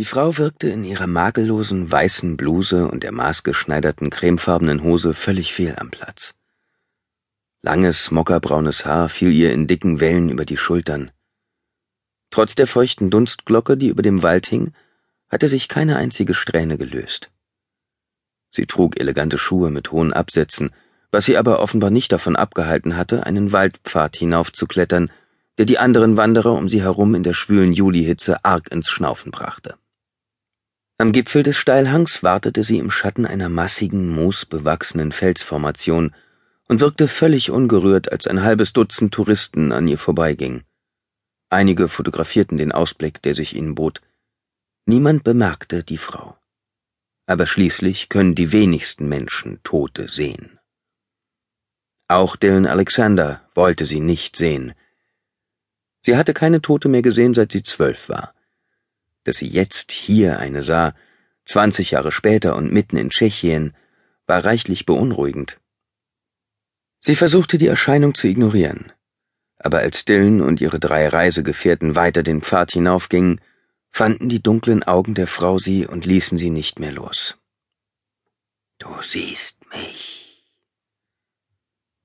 Die Frau wirkte in ihrer makellosen weißen Bluse und der maßgeschneiderten cremefarbenen Hose völlig fehl am Platz. Langes, mockerbraunes Haar fiel ihr in dicken Wellen über die Schultern. Trotz der feuchten Dunstglocke, die über dem Wald hing, hatte sich keine einzige Strähne gelöst. Sie trug elegante Schuhe mit hohen Absätzen, was sie aber offenbar nicht davon abgehalten hatte, einen Waldpfad hinaufzuklettern, der die anderen Wanderer um sie herum in der schwülen Julihitze arg ins Schnaufen brachte. Am Gipfel des Steilhangs wartete sie im Schatten einer massigen, moosbewachsenen Felsformation und wirkte völlig ungerührt, als ein halbes Dutzend Touristen an ihr vorbeiging. Einige fotografierten den Ausblick, der sich ihnen bot. Niemand bemerkte die Frau. Aber schließlich können die wenigsten Menschen Tote sehen. Auch Dylan Alexander wollte sie nicht sehen. Sie hatte keine Tote mehr gesehen, seit sie zwölf war. Dass sie jetzt hier eine sah, zwanzig Jahre später und mitten in Tschechien, war reichlich beunruhigend. Sie versuchte die Erscheinung zu ignorieren, aber als Dylan und ihre drei Reisegefährten weiter den Pfad hinaufgingen, fanden die dunklen Augen der Frau sie und ließen sie nicht mehr los. Du siehst mich,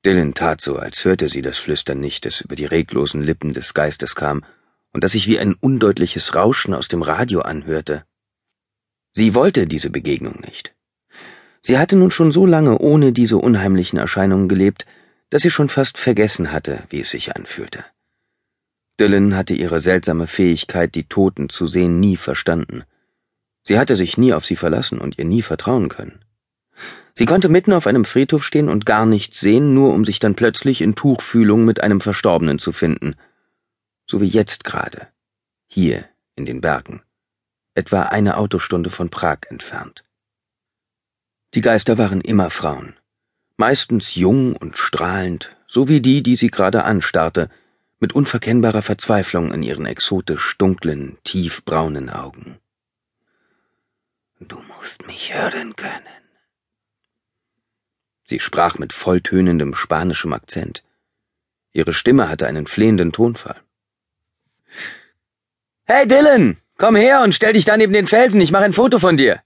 Dylan tat so, als hörte sie das Flüstern nicht, das über die reglosen Lippen des Geistes kam und das sich wie ein undeutliches Rauschen aus dem Radio anhörte. Sie wollte diese Begegnung nicht. Sie hatte nun schon so lange ohne diese unheimlichen Erscheinungen gelebt, dass sie schon fast vergessen hatte, wie es sich anfühlte. Dylan hatte ihre seltsame Fähigkeit, die Toten zu sehen, nie verstanden. Sie hatte sich nie auf sie verlassen und ihr nie vertrauen können. Sie konnte mitten auf einem Friedhof stehen und gar nichts sehen, nur um sich dann plötzlich in Tuchfühlung mit einem Verstorbenen zu finden. So wie jetzt gerade. Hier, in den Bergen. Etwa eine Autostunde von Prag entfernt. Die Geister waren immer Frauen. Meistens jung und strahlend, so wie die, die sie gerade anstarrte, mit unverkennbarer Verzweiflung in ihren exotisch dunklen, tiefbraunen Augen. Du musst mich hören können. Sie sprach mit volltönendem spanischem Akzent. Ihre Stimme hatte einen flehenden Tonfall. Hey Dylan, komm her und stell dich da neben den Felsen, ich mache ein Foto von dir.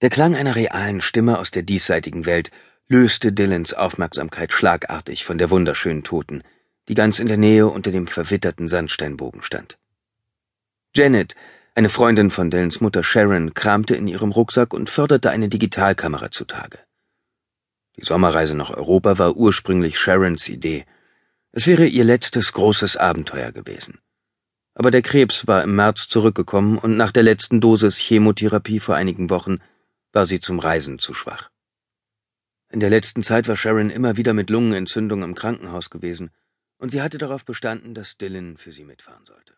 Der Klang einer realen Stimme aus der diesseitigen Welt löste Dylans Aufmerksamkeit schlagartig von der wunderschönen Toten, die ganz in der Nähe unter dem verwitterten Sandsteinbogen stand. Janet, eine Freundin von Dylans Mutter Sharon, kramte in ihrem Rucksack und förderte eine Digitalkamera zutage. Die Sommerreise nach Europa war ursprünglich Sharons Idee. Es wäre ihr letztes großes Abenteuer gewesen. Aber der Krebs war im März zurückgekommen und nach der letzten Dosis Chemotherapie vor einigen Wochen war sie zum Reisen zu schwach. In der letzten Zeit war Sharon immer wieder mit Lungenentzündung im Krankenhaus gewesen und sie hatte darauf bestanden, dass Dylan für sie mitfahren sollte.